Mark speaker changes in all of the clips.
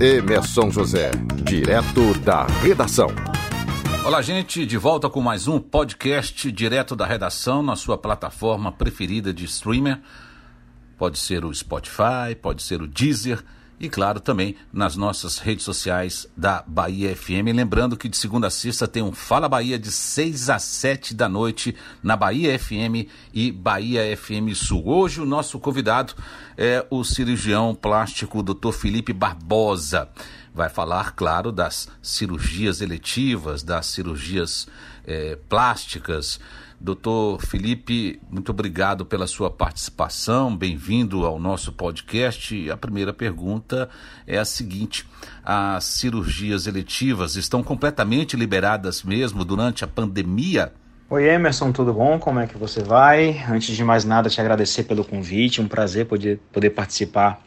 Speaker 1: Emerson José, direto da redação.
Speaker 2: Olá, gente, de volta com mais um podcast direto da redação na sua plataforma preferida de streamer. Pode ser o Spotify, pode ser o Deezer e, claro, também nas nossas redes sociais da Bahia FM. Lembrando que de segunda a sexta tem um Fala Bahia de 6 a 7 da noite na Bahia FM e Bahia FM Sul. Hoje o nosso convidado é o cirurgião plástico Dr. Felipe Barbosa. Vai falar, claro, das cirurgias eletivas, das cirurgias é, plásticas Doutor Felipe, muito obrigado pela sua participação, bem-vindo ao nosso podcast. A primeira pergunta é a seguinte: as cirurgias eletivas estão completamente liberadas mesmo durante a pandemia?
Speaker 3: Oi Emerson, tudo bom? Como é que você vai? Antes de mais nada, te agradecer pelo convite, um prazer poder, poder participar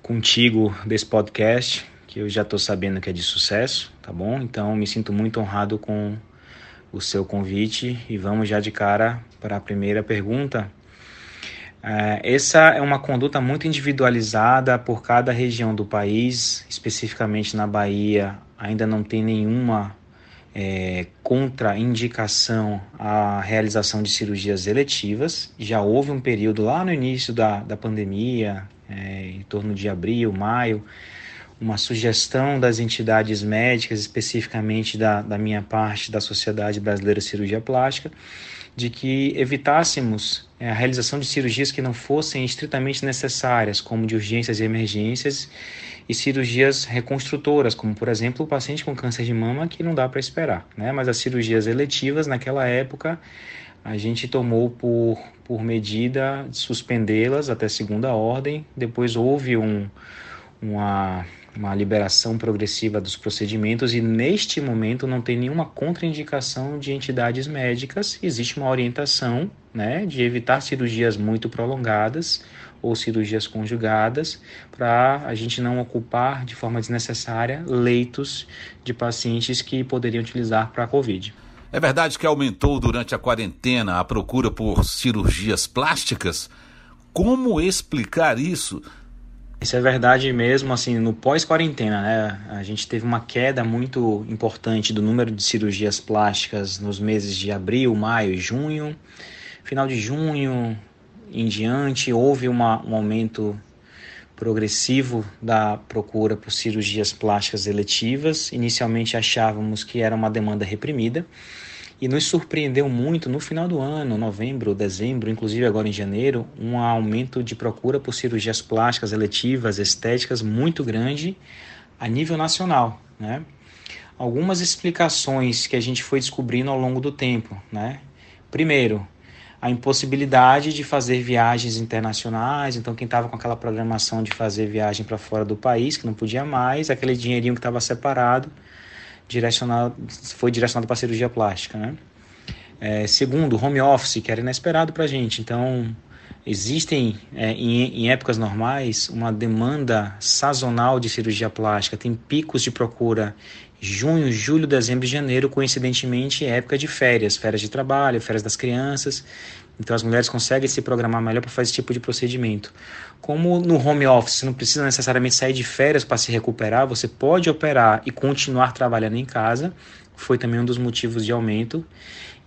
Speaker 3: contigo desse podcast, que eu já estou sabendo que é de sucesso, tá bom? Então, me sinto muito honrado com o seu convite e vamos já de cara para a primeira pergunta. É, essa é uma conduta muito individualizada por cada região do país, especificamente na Bahia, ainda não tem nenhuma é, contraindicação à realização de cirurgias eletivas. Já houve um período lá no início da, da pandemia, é, em torno de abril, maio, uma sugestão das entidades médicas, especificamente da, da minha parte, da Sociedade Brasileira de Cirurgia Plástica, de que evitássemos é, a realização de cirurgias que não fossem estritamente necessárias, como de urgências e emergências, e cirurgias reconstrutoras, como por exemplo o paciente com câncer de mama, que não dá para esperar. Né? Mas as cirurgias eletivas, naquela época, a gente tomou por, por medida suspendê-las até segunda ordem, depois houve um, uma uma liberação progressiva dos procedimentos e neste momento não tem nenhuma contraindicação de entidades médicas, existe uma orientação né, de evitar cirurgias muito prolongadas ou cirurgias conjugadas para a gente não ocupar de forma desnecessária leitos de pacientes que poderiam utilizar para a Covid.
Speaker 2: É verdade que aumentou durante a quarentena a procura por cirurgias plásticas? Como explicar isso?
Speaker 3: Isso é verdade mesmo, assim, no pós-quarentena, né? A gente teve uma queda muito importante do número de cirurgias plásticas nos meses de abril, maio e junho. Final de junho em diante, houve uma, um aumento progressivo da procura por cirurgias plásticas eletivas. Inicialmente achávamos que era uma demanda reprimida e nos surpreendeu muito no final do ano, novembro, dezembro, inclusive agora em janeiro, um aumento de procura por cirurgias plásticas, eletivas, estéticas muito grande a nível nacional, né? Algumas explicações que a gente foi descobrindo ao longo do tempo, né? Primeiro, a impossibilidade de fazer viagens internacionais, então quem estava com aquela programação de fazer viagem para fora do país, que não podia mais, aquele dinheirinho que estava separado, direcionado, foi direcionado para cirurgia plástica. Né? É, segundo, home office, que era inesperado para a gente. Então, existem é, em, em, épocas normais uma demanda sazonal de cirurgia plástica, tem picos de procura junho, julho, dezembro e janeiro, coincidentemente época de férias, férias de trabalho, férias das crianças. Então as mulheres conseguem se programar melhor para fazer esse tipo de procedimento. Como no home office você não precisa necessariamente sair de férias para se recuperar, você pode operar e continuar trabalhando em casa. Foi também um dos motivos de aumento.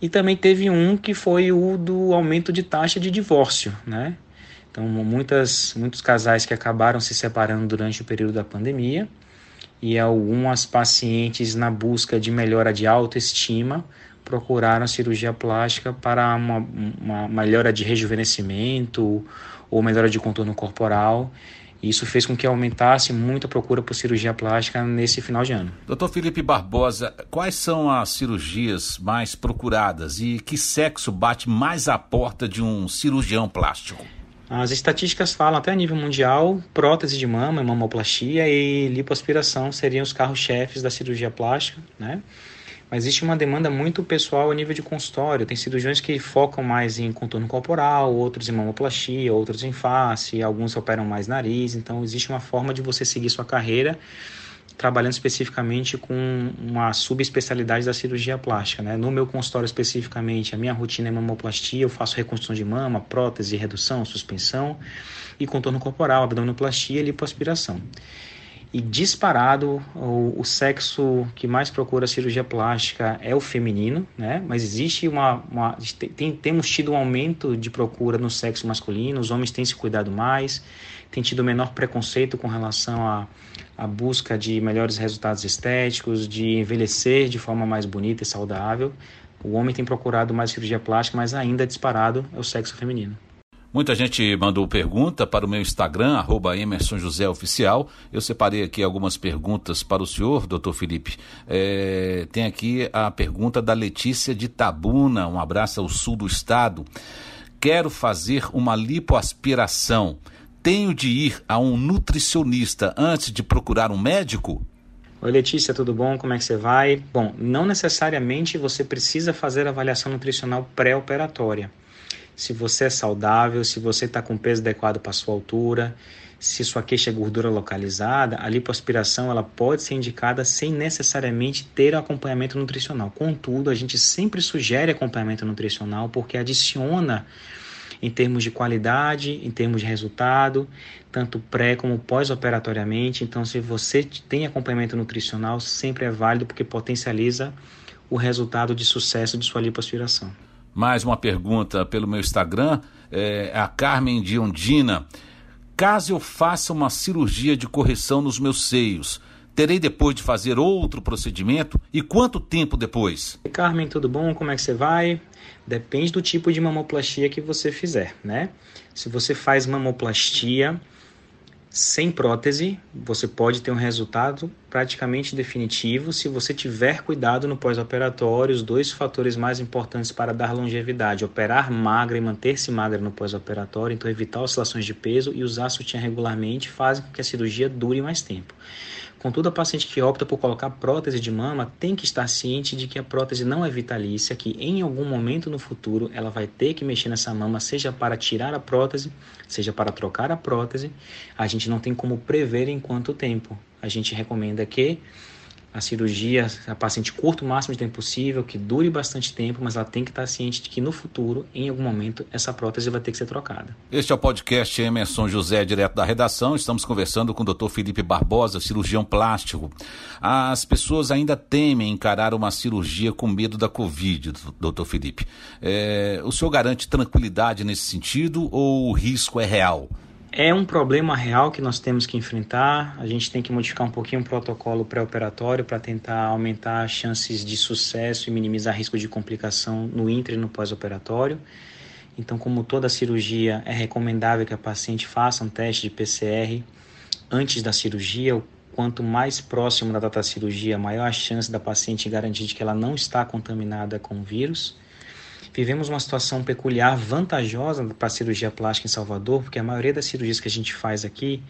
Speaker 3: E também teve um que foi o do aumento de taxa de divórcio, né? Então, muitas, muitos casais que acabaram se separando durante o período da pandemia e algumas pacientes na busca de melhora de autoestima procuraram cirurgia plástica para uma, uma melhora de rejuvenescimento ou melhora de contorno corporal. Isso fez com que aumentasse muito a procura por cirurgia plástica nesse final de ano.
Speaker 2: Doutor Felipe Barbosa, quais são as cirurgias mais procuradas e que sexo bate mais à porta de um cirurgião plástico?
Speaker 3: As estatísticas falam até a nível mundial, prótese de mama, mamoplastia e lipoaspiração seriam os carros-chefes da cirurgia plástica, né? Mas existe uma demanda muito pessoal a nível de consultório. Tem cirurgiões que focam mais em contorno corporal, outros em mamoplastia, outros em face, alguns operam mais nariz. Então, existe uma forma de você seguir sua carreira trabalhando especificamente com uma subespecialidade da cirurgia plástica. Né? No meu consultório especificamente, a minha rotina é mamoplastia, eu faço reconstrução de mama, prótese, redução, suspensão e contorno corporal, abdominoplastia e lipoaspiração. E disparado, o, o, sexo que mais procura cirurgia plástica é o feminino, né? Mas existe uma. uma tem, temos tido um aumento de procura no sexo masculino, os homens têm se cuidado mais, têm tido menor preconceito com relação à, à busca de melhores resultados estéticos, de envelhecer de forma mais bonita e saudável. O homem tem procurado mais cirurgia plástica, mas ainda disparado é o sexo feminino.
Speaker 2: Muita gente mandou pergunta para o meu Instagram, arroba Emerson José Oficial. Eu separei aqui algumas perguntas para o senhor, doutor Felipe. É, tem aqui a pergunta da Letícia de Tabuna, um abraço ao sul do estado. Quero fazer uma lipoaspiração. Tenho de ir a um nutricionista antes de procurar um médico?
Speaker 3: Oi Letícia, tudo bom? Como é que você vai? Bom, não necessariamente você precisa fazer avaliação nutricional pré-operatória se você é saudável, se você está com peso adequado para sua altura, se sua queixa é gordura localizada, a lipoaspiração ela pode ser indicada sem necessariamente ter acompanhamento nutricional. Contudo, a gente sempre sugere acompanhamento nutricional porque adiciona em termos de qualidade, em termos de resultado, tanto pré como pós-operatoriamente. Então, se você tem acompanhamento nutricional, sempre é válido porque potencializa o resultado de sucesso de sua lipoaspiração.
Speaker 2: Mais uma pergunta pelo meu Instagram, é a Carmen Diondina. Caso eu faça uma cirurgia de correção nos meus seios, terei depois de fazer outro procedimento? E quanto tempo depois?
Speaker 3: Carmen, tudo bom? Como é que você vai? Depende do tipo de mamoplastia que você fizer, né? Se você faz mamoplastia, sem prótese, você pode ter um resultado praticamente definitivo se você tiver cuidado no pós-operatório. Os dois fatores mais importantes para dar longevidade: operar magra e manter-se magra no pós-operatório, então evitar oscilações de peso e usar sutiã regularmente fazem com que a cirurgia dure mais tempo. Contudo, a paciente que opta por colocar prótese de mama tem que estar ciente de que a prótese não é vitalícia, que em algum momento no futuro ela vai ter que mexer nessa mama, seja para tirar a prótese, seja para trocar a prótese. A gente não tem como prever em quanto tempo. A gente recomenda que a cirurgia, a paciente curta o máximo de tempo possível, que dure bastante tempo, mas ela tem que estar ciente de que no futuro, em algum momento, essa prótese vai ter que ser trocada.
Speaker 2: Este é o podcast Emerson José, direto da redação. Estamos conversando com o Dr. Felipe Barbosa, cirurgião plástico. As pessoas ainda temem encarar uma cirurgia com medo da Covid, Dr. Felipe. É, o senhor garante tranquilidade nesse sentido ou o risco é real?
Speaker 3: É um problema real que nós temos que enfrentar. A gente tem que modificar um pouquinho o protocolo pré-operatório para tentar aumentar as chances de sucesso e minimizar risco de complicação no intra e no pós-operatório. Então, como toda cirurgia, é recomendável que a paciente faça um teste de PCR antes da cirurgia. Quanto mais próximo da data da cirurgia, maior a chance da paciente garantir que ela não está contaminada com o vírus vivemos uma situação peculiar, vantajosa para a cirurgia plástica em Salvador, porque a maioria das cirurgias que a gente faz aqui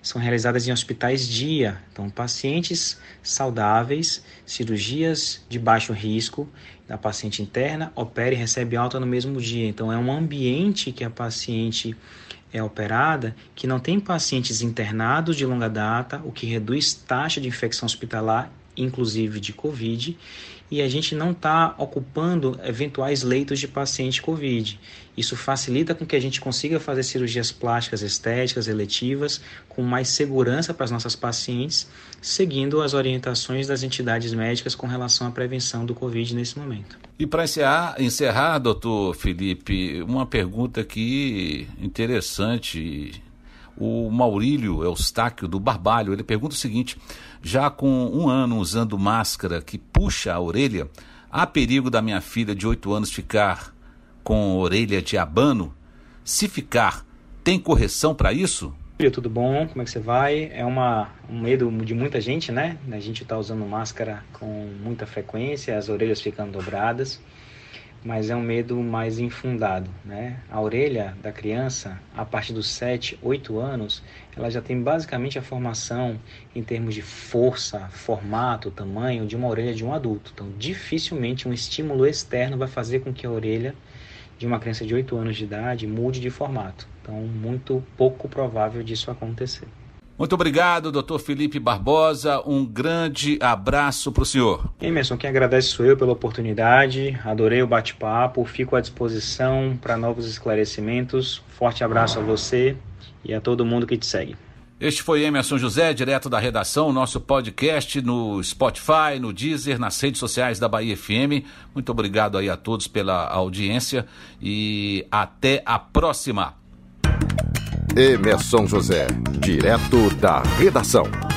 Speaker 3: são realizadas em hospitais dia. Então, pacientes saudáveis, cirurgias de baixo risco, a paciente interna opera e recebe alta no mesmo dia. Então, é um ambiente que a paciente é operada que não tem pacientes internados de longa data, o que reduz taxa de infecção hospitalar, inclusive de Covid, e a gente não está ocupando eventuais leitos de paciente COVID. Isso facilita com que a gente consiga fazer cirurgias plásticas estéticas, eletivas, com mais segurança para as nossas pacientes, seguindo as orientações das entidades médicas com relação à prevenção do Covid nesse momento.
Speaker 2: E para encerrar, encerrar, doutor Felipe, uma pergunta aqui interessante o Maurílio Eustáquio do Barbalho. Ele pergunta o seguinte: já com um ano usando máscara que puxa a orelha, há perigo da minha filha de oito anos ficar com orelha de abano? Se ficar, tem correção para isso?
Speaker 3: Tudo bom? Como é que você vai? É uma, um medo de muita gente, né? A gente está usando máscara com muita frequência, as orelhas ficando dobradas mas é um medo mais infundado, né? A orelha da criança, a partir dos 7, 8 anos, ela já tem basicamente a formação em termos de força, formato, tamanho de uma orelha de um adulto. Então, dificilmente um estímulo externo vai fazer com que a orelha de uma criança de 8 anos de idade mude de formato. Então, muito pouco provável disso acontecer.
Speaker 2: Muito obrigado, doutor Felipe Barbosa. Um grande abraço para o senhor.
Speaker 3: Emerson, quem agradece sou eu pela oportunidade. Adorei o bate-papo. Fico à disposição para novos esclarecimentos. Forte abraço a você e a todo mundo que te segue.
Speaker 2: Este foi Emerson José, direto da redação, nosso podcast no Spotify, no Deezer, nas redes sociais da Bahia FM. Muito obrigado aí a todos pela audiência e até a próxima.
Speaker 1: Emerson José, direto da redação.